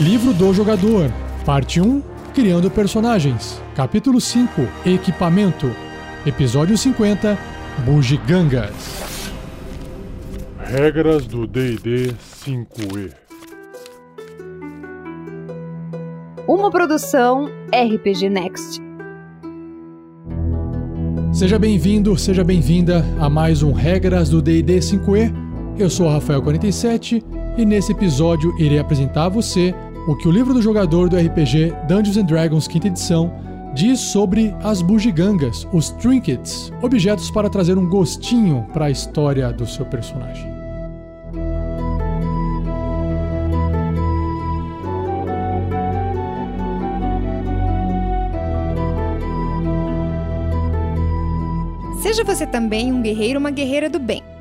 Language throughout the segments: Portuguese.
Livro do Jogador, Parte 1 Criando Personagens, Capítulo 5 Equipamento, Episódio 50 Bugigangas. Regras do DD 5E Uma produção RPG Next. Seja bem-vindo, seja bem-vinda a mais um Regras do D&D 5e. Eu sou o Rafael47 e nesse episódio irei apresentar a você o que o livro do jogador do RPG Dungeons and Dragons 5 edição diz sobre as bugigangas, os trinkets, objetos para trazer um gostinho para a história do seu personagem. Seja você também um guerreiro ou uma guerreira do bem.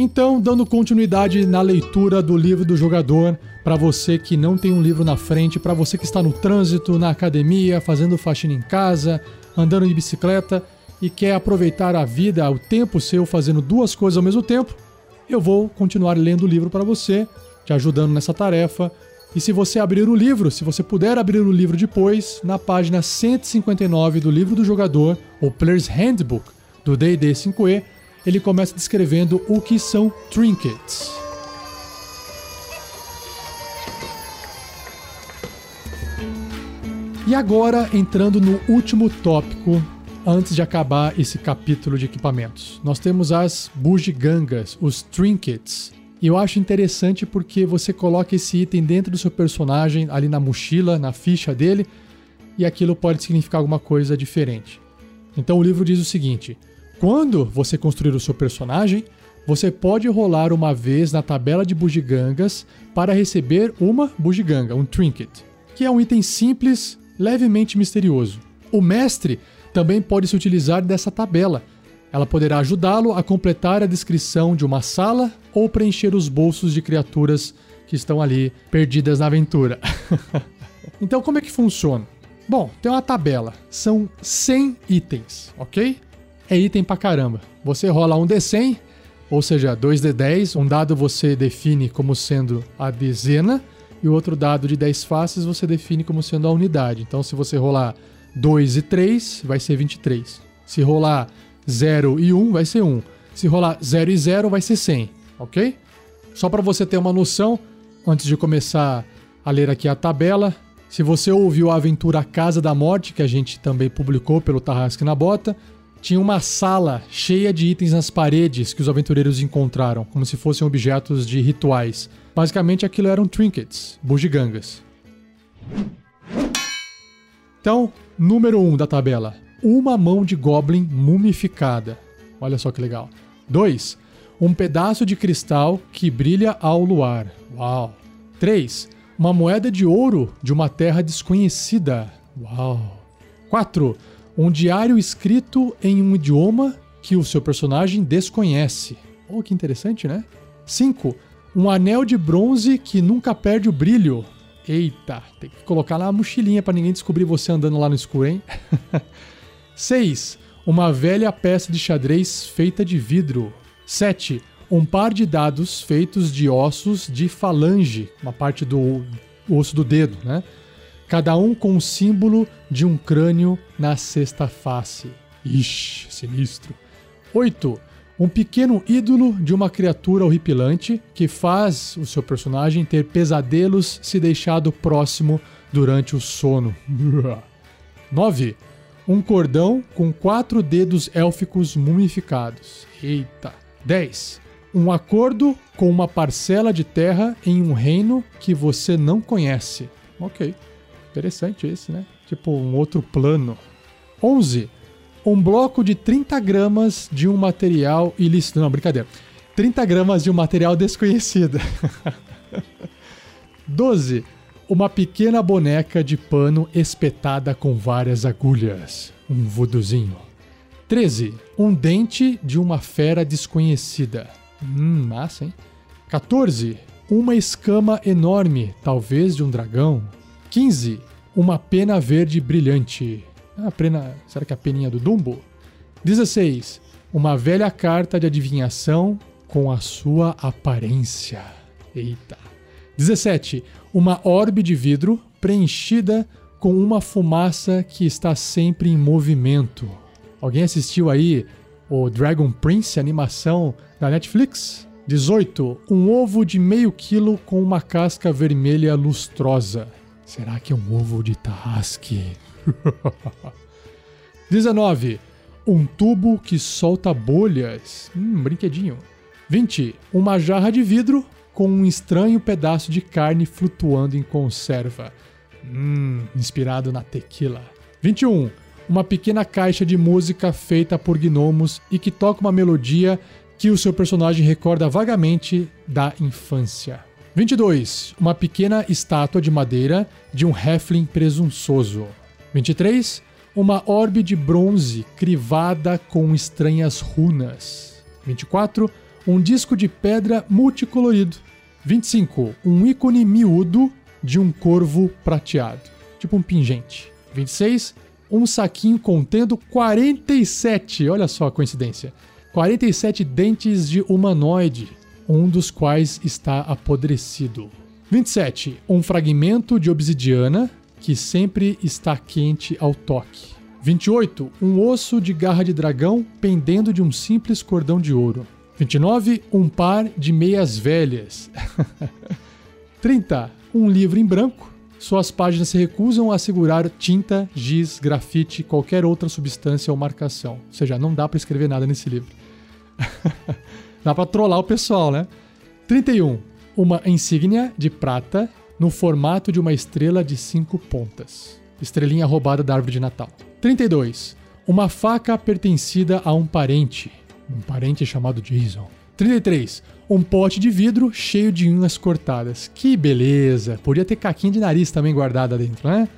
Então, dando continuidade na leitura do livro do jogador, para você que não tem um livro na frente, para você que está no trânsito, na academia, fazendo faxina em casa, andando de bicicleta e quer aproveitar a vida, o tempo seu fazendo duas coisas ao mesmo tempo, eu vou continuar lendo o livro para você, te ajudando nessa tarefa. E se você abrir o livro, se você puder abrir o livro depois, na página 159 do livro do jogador, o Player's Handbook do D&D 5e, ele começa descrevendo o que são trinkets. E agora, entrando no último tópico, antes de acabar esse capítulo de equipamentos, nós temos as bugigangas, os trinkets. E eu acho interessante porque você coloca esse item dentro do seu personagem, ali na mochila, na ficha dele, e aquilo pode significar alguma coisa diferente. Então o livro diz o seguinte: quando você construir o seu personagem, você pode rolar uma vez na tabela de bugigangas para receber uma bugiganga, um trinket, que é um item simples, levemente misterioso. O mestre também pode se utilizar dessa tabela. Ela poderá ajudá-lo a completar a descrição de uma sala ou preencher os bolsos de criaturas que estão ali perdidas na aventura. então, como é que funciona? Bom, tem uma tabela. São 100 itens, ok? É item pra caramba. Você rola um D100, ou seja, 2D10, um dado você define como sendo a dezena, e o outro dado de 10 faces você define como sendo a unidade. Então, se você rolar 2 e 3, vai ser 23. Se rolar 0 e 1, vai ser 1. Se rolar 0 e 0, vai ser 100, ok? Só para você ter uma noção, antes de começar a ler aqui a tabela, se você ouviu a aventura Casa da Morte, que a gente também publicou pelo Tarrasque na Bota, tinha uma sala cheia de itens nas paredes que os aventureiros encontraram, como se fossem objetos de rituais. Basicamente aquilo eram trinkets, bugigangas. Então, número 1 um da tabela: uma mão de goblin mumificada. Olha só que legal. 2. Um pedaço de cristal que brilha ao luar. Uau. 3. Uma moeda de ouro de uma terra desconhecida. Uau. 4 um diário escrito em um idioma que o seu personagem desconhece. Oh, que interessante, né? 5. Um anel de bronze que nunca perde o brilho. Eita, tem que colocar na mochilinha para ninguém descobrir você andando lá no escuro, hein? 6. Uma velha peça de xadrez feita de vidro. 7. Um par de dados feitos de ossos de falange, uma parte do osso do dedo, né? Cada um com o símbolo de um crânio na sexta face. Ixi, sinistro. 8. Um pequeno ídolo de uma criatura horripilante que faz o seu personagem ter pesadelos se deixado próximo durante o sono. 9. Um cordão com quatro dedos élficos mumificados. Eita. 10. Um acordo com uma parcela de terra em um reino que você não conhece. Ok. Interessante esse, né? Tipo um outro plano. 11. Um bloco de 30 gramas de um material ilícito. Não, brincadeira. 30 gramas de um material desconhecido. 12. Uma pequena boneca de pano espetada com várias agulhas. Um vuduzinho. 13. Um dente de uma fera desconhecida. Hum, massa, hein? 14. Uma escama enorme, talvez de um dragão. 15. Uma pena verde brilhante. A pena, será que é a peninha do Dumbo? 16. Uma velha carta de adivinhação com a sua aparência. Eita. 17. Uma orbe de vidro preenchida com uma fumaça que está sempre em movimento. Alguém assistiu aí o Dragon Prince, animação da Netflix? 18. Um ovo de meio quilo com uma casca vermelha lustrosa. Será que é um ovo de Tarrasque? 19. Um tubo que solta bolhas. Hum, brinquedinho. 20. Uma jarra de vidro com um estranho pedaço de carne flutuando em conserva. Hum, inspirado na tequila. 21. Uma pequena caixa de música feita por gnomos e que toca uma melodia que o seu personagem recorda vagamente da infância. 22. Uma pequena estátua de madeira de um Heflin presunçoso. 23. Uma orbe de bronze crivada com estranhas runas. 24. Um disco de pedra multicolorido. 25. Um ícone miúdo de um corvo prateado, tipo um pingente. 26. Um saquinho contendo 47, olha só a coincidência, 47 dentes de humanoide, um dos quais está apodrecido. 27. Um fragmento de obsidiana que sempre está quente ao toque. 28. Um osso de garra de dragão pendendo de um simples cordão de ouro. 29. Um par de meias velhas. 30 um livro em branco. Suas páginas se recusam a segurar tinta, giz, grafite, qualquer outra substância ou marcação. Ou seja, não dá para escrever nada nesse livro. dá para trollar o pessoal, né? 31. Uma insígnia de prata no formato de uma estrela de cinco pontas. Estrelinha roubada da árvore de Natal. 32. Uma faca pertencida a um parente. Um parente chamado Jason. 33. Um pote de vidro cheio de unhas cortadas. Que beleza! Podia ter caquinha de nariz também guardada dentro, né?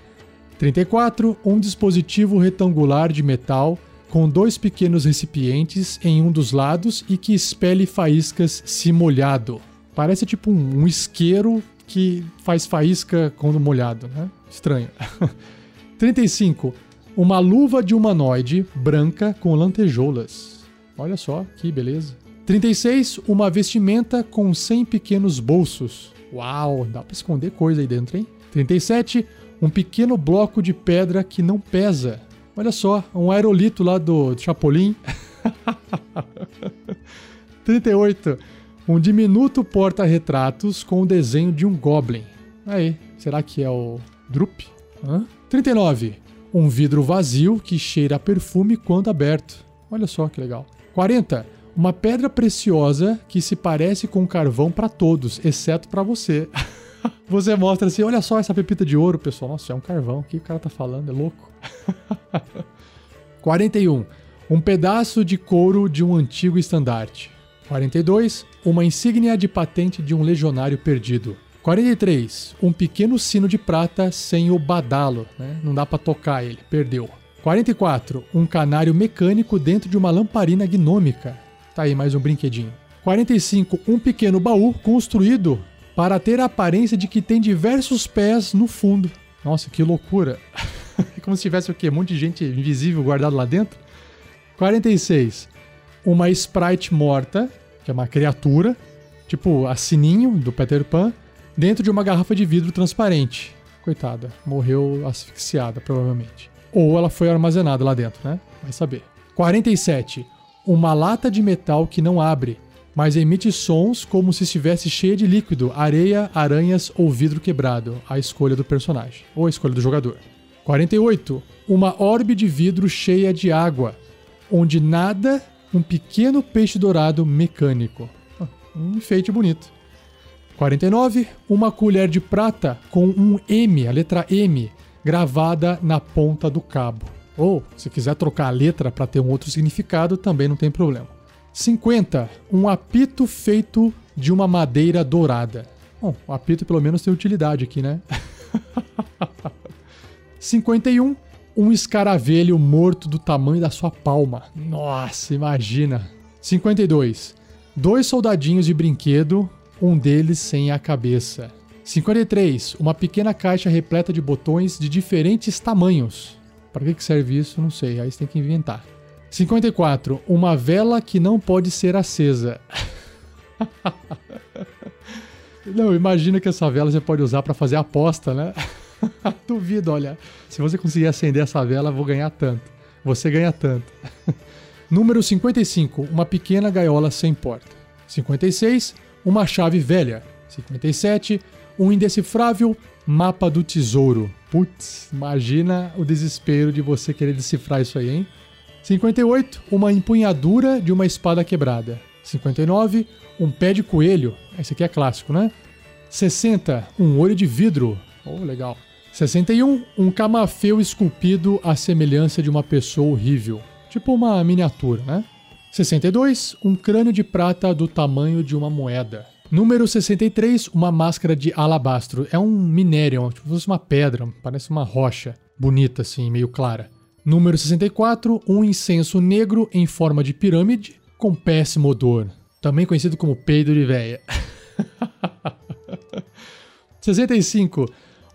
34. Um dispositivo retangular de metal com dois pequenos recipientes em um dos lados e que expele faíscas se molhado. Parece tipo um, um isqueiro que faz faísca quando molhado, né? Estranho. 35. Uma luva de humanoide branca com lantejoulas. Olha só que beleza. 36. Uma vestimenta com 100 pequenos bolsos. Uau, dá para esconder coisa aí dentro, hein? 37. Um pequeno bloco de pedra que não pesa. Olha só, um aerolito lá do Chapolin. 38. Um diminuto porta-retratos com o desenho de um Goblin. Aí, será que é o Drup? Hã? 39. Um vidro vazio que cheira a perfume quando aberto. Olha só que legal. 40 uma pedra preciosa que se parece com carvão para todos, exceto para você. você mostra assim: olha só essa pepita de ouro, pessoal. Nossa, é um carvão. O que o cara tá falando? É louco. 41. Um pedaço de couro de um antigo estandarte. 42. Uma insígnia de patente de um legionário perdido. 43. Um pequeno sino de prata sem o badalo, né? Não dá para tocar ele, perdeu. 44. Um canário mecânico dentro de uma lamparina gnômica. Tá aí mais um brinquedinho. 45. Um pequeno baú construído para ter a aparência de que tem diversos pés no fundo. Nossa, que loucura. Como se tivesse o quê? Um monte de gente invisível guardado lá dentro. 46. Uma Sprite morta, que é uma criatura, tipo a Sininho do Peter Pan, dentro de uma garrafa de vidro transparente. Coitada, morreu asfixiada, provavelmente. Ou ela foi armazenada lá dentro, né? Vai saber. 47 uma lata de metal que não abre, mas emite sons como se estivesse cheia de líquido, areia, aranhas ou vidro quebrado, a escolha do personagem, ou a escolha do jogador. 48. Uma orbe de vidro cheia de água, onde nada um pequeno peixe dourado mecânico. Um enfeite bonito. 49. Uma colher de prata com um M, a letra M, gravada na ponta do cabo. Ou, se quiser trocar a letra para ter um outro significado, também não tem problema. 50. Um apito feito de uma madeira dourada. Bom, o apito pelo menos tem utilidade aqui, né? 51. um escaravelho morto do tamanho da sua palma. Nossa, imagina. 52. Dois soldadinhos de brinquedo, um deles sem a cabeça. 53. Uma pequena caixa repleta de botões de diferentes tamanhos. Para que serve isso? Não sei. Aí você tem que inventar. 54. Uma vela que não pode ser acesa. não, imagina que essa vela você pode usar para fazer aposta, né? Duvido, olha. Se você conseguir acender essa vela, vou ganhar tanto. Você ganha tanto. Número 55. Uma pequena gaiola sem porta. 56. Uma chave velha. 57. Um indecifrável mapa do tesouro. Putz, imagina o desespero de você querer decifrar isso aí, hein? 58. Uma empunhadura de uma espada quebrada. 59. Um pé de coelho. Esse aqui é clássico, né? 60. Um olho de vidro. Oh, legal. 61. Um camafeu esculpido à semelhança de uma pessoa horrível. Tipo uma miniatura, né? 62. Um crânio de prata do tamanho de uma moeda. Número 63. Uma máscara de alabastro. É um minério, tipo fosse uma pedra, parece uma rocha. Bonita, assim, meio clara. Número 64. Um incenso negro em forma de pirâmide com péssimo odor. Também conhecido como peido de véia. 65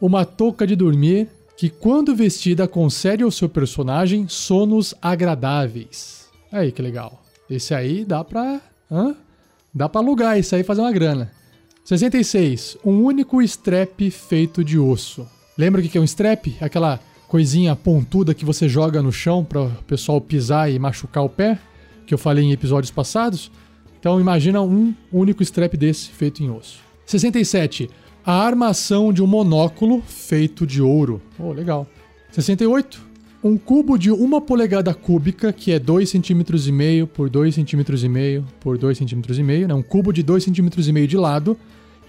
uma touca de dormir que, quando vestida, concede ao seu personagem sonos agradáveis. Aí que legal. Esse aí dá pra. Hã? Dá pra alugar isso aí e fazer uma grana. 66. Um único strap feito de osso. Lembra o que é um strap? Aquela coisinha pontuda que você joga no chão para o pessoal pisar e machucar o pé, que eu falei em episódios passados. Então imagina um único strap desse feito em osso. 67 a armação de um monóculo feito de ouro. Oh, legal. 68. Um cubo de uma polegada cúbica, que é 2,5 cm por 2,5 cm por 2,5 cm, né? um cubo de 2,5 cm de lado,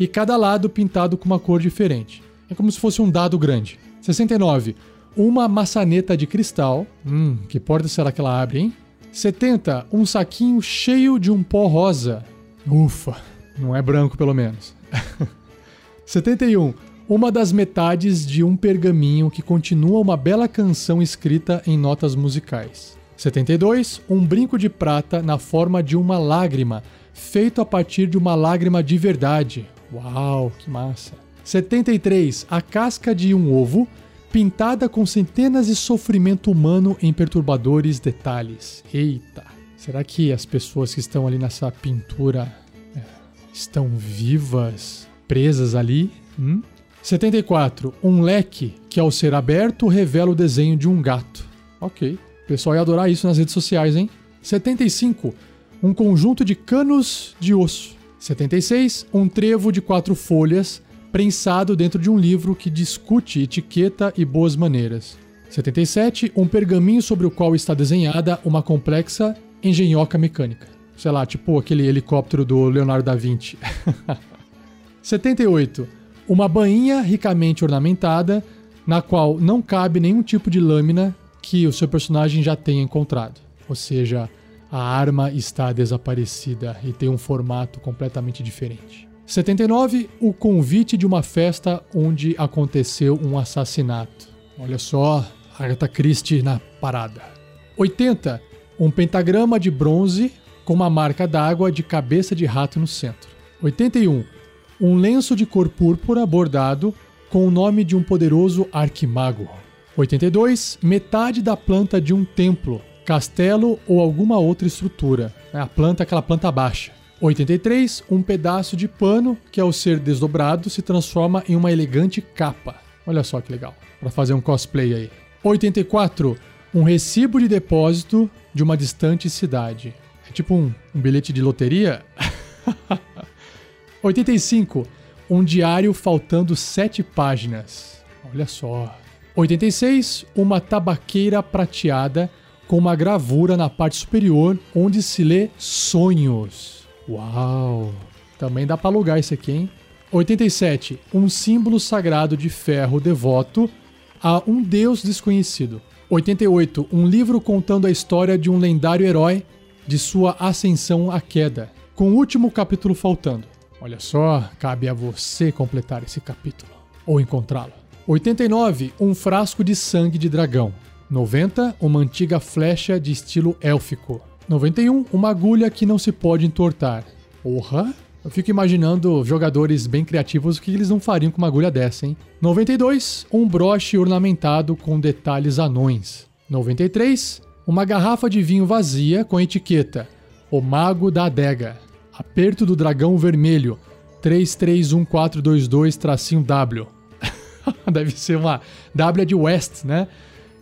e cada lado pintado com uma cor diferente. É como se fosse um dado grande. 69. Uma maçaneta de cristal. Hum, que porta será que ela abre, hein? 70. Um saquinho cheio de um pó rosa. Ufa, não é branco pelo menos. 71. Uma das metades de um pergaminho que continua uma bela canção escrita em notas musicais. 72. Um brinco de prata na forma de uma lágrima, feito a partir de uma lágrima de verdade. Uau, que massa! 73. A casca de um ovo, pintada com centenas de sofrimento humano em perturbadores detalhes. Eita! Será que as pessoas que estão ali nessa pintura é, estão vivas? Presas ali. Hum? 74. Um leque que, ao ser aberto, revela o desenho de um gato. Ok. O pessoal ia adorar isso nas redes sociais, hein? 75. Um conjunto de canos de osso. 76. Um trevo de quatro folhas prensado dentro de um livro que discute etiqueta e boas maneiras. 77. Um pergaminho sobre o qual está desenhada uma complexa engenhoca mecânica. Sei lá, tipo aquele helicóptero do Leonardo da Vinci. 78. Uma bainha ricamente ornamentada, na qual não cabe nenhum tipo de lâmina que o seu personagem já tenha encontrado. Ou seja, a arma está desaparecida e tem um formato completamente diferente. 79. O convite de uma festa onde aconteceu um assassinato. Olha só, Agatha Christie na parada. 80. Um pentagrama de bronze com uma marca d'água de cabeça de rato no centro. 81 um lenço de cor púrpura bordado com o nome de um poderoso arquimago. 82. Metade da planta de um templo, castelo ou alguma outra estrutura. É, a planta aquela planta baixa. 83. Um pedaço de pano que, ao ser desdobrado, se transforma em uma elegante capa. Olha só que legal, para fazer um cosplay aí. 84. Um recibo de depósito de uma distante cidade. É tipo um, um bilhete de loteria? 85. Um diário faltando sete páginas. Olha só. 86. Uma tabaqueira prateada com uma gravura na parte superior onde se lê sonhos. Uau! Também dá para alugar isso aqui, hein? 87. Um símbolo sagrado de ferro devoto a um deus desconhecido. 88. Um livro contando a história de um lendário herói de sua ascensão à queda, com o último capítulo faltando. Olha só, cabe a você completar esse capítulo ou encontrá-lo. 89. Um frasco de sangue de dragão. 90, uma antiga flecha de estilo élfico. 91, uma agulha que não se pode entortar. Porra! Eu fico imaginando jogadores bem criativos o que eles não fariam com uma agulha dessa, hein? 92, um broche ornamentado com detalhes anões. 93, uma garrafa de vinho vazia com etiqueta: O Mago da Adega. Aperto do Dragão Vermelho. 331422-W. deve ser uma W é de West, né?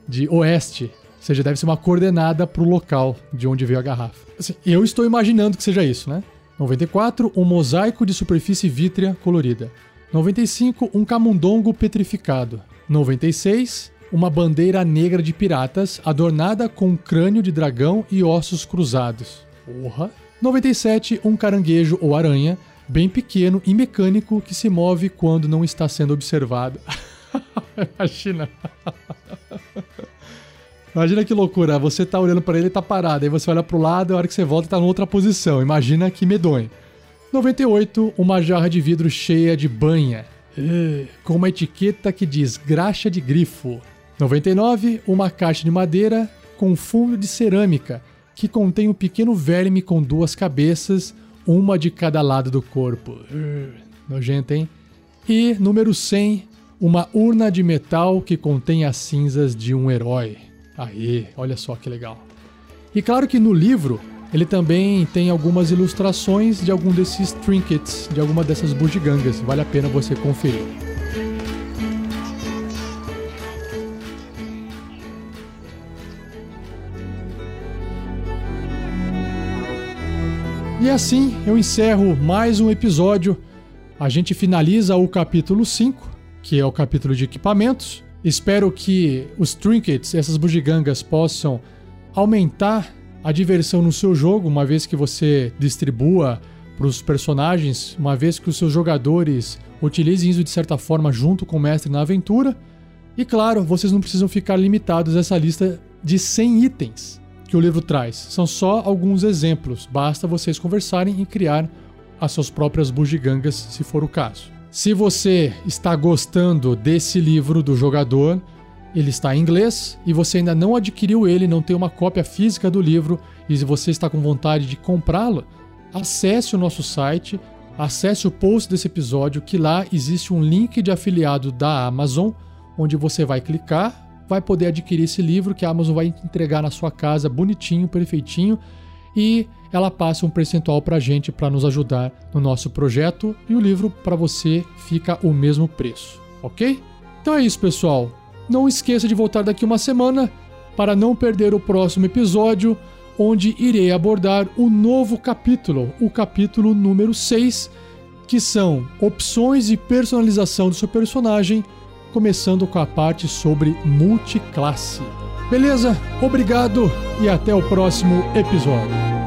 De Oeste. Ou seja, deve ser uma coordenada para o local de onde veio a garrafa. Assim, eu estou imaginando que seja isso, né? 94, um mosaico de superfície vítrea colorida. 95, um camundongo petrificado. 96, uma bandeira negra de piratas adornada com um crânio de dragão e ossos cruzados. Porra! 97, um caranguejo ou aranha, bem pequeno e mecânico que se move quando não está sendo observado. Imagina. Imagina que loucura, você tá olhando para ele e tá parado, aí você olha pro lado e a hora que você volta tá em outra posição. Imagina que medonho. 98, uma jarra de vidro cheia de banha, com uma etiqueta que diz graxa de grifo. 99, uma caixa de madeira com fundo de cerâmica, que contém um pequeno verme com duas cabeças, uma de cada lado do corpo. Nojento, hein? E número 100, uma urna de metal que contém as cinzas de um herói. Aí, olha só que legal. E claro que no livro ele também tem algumas ilustrações de algum desses trinkets, de alguma dessas bugigangas. Vale a pena você conferir. E assim eu encerro mais um episódio. A gente finaliza o capítulo 5, que é o capítulo de equipamentos. Espero que os trinkets, essas bugigangas, possam aumentar a diversão no seu jogo, uma vez que você distribua para os personagens, uma vez que os seus jogadores utilizem isso de certa forma junto com o mestre na aventura. E claro, vocês não precisam ficar limitados a essa lista de 100 itens que o livro traz. São só alguns exemplos, basta vocês conversarem e criar as suas próprias bugigangas, se for o caso. Se você está gostando desse livro do jogador, ele está em inglês e você ainda não adquiriu ele, não tem uma cópia física do livro e se você está com vontade de comprá-lo, acesse o nosso site, acesse o post desse episódio que lá existe um link de afiliado da Amazon onde você vai clicar, vai poder adquirir esse livro que a Amazon vai entregar na sua casa bonitinho, perfeitinho e ela passa um percentual para a gente para nos ajudar no nosso projeto e o livro para você fica o mesmo preço, ok? Então é isso, pessoal. Não esqueça de voltar daqui uma semana para não perder o próximo episódio, onde irei abordar o novo capítulo, o capítulo número 6, que são opções e personalização do seu personagem, começando com a parte sobre multiclasse. Beleza? Obrigado e até o próximo episódio.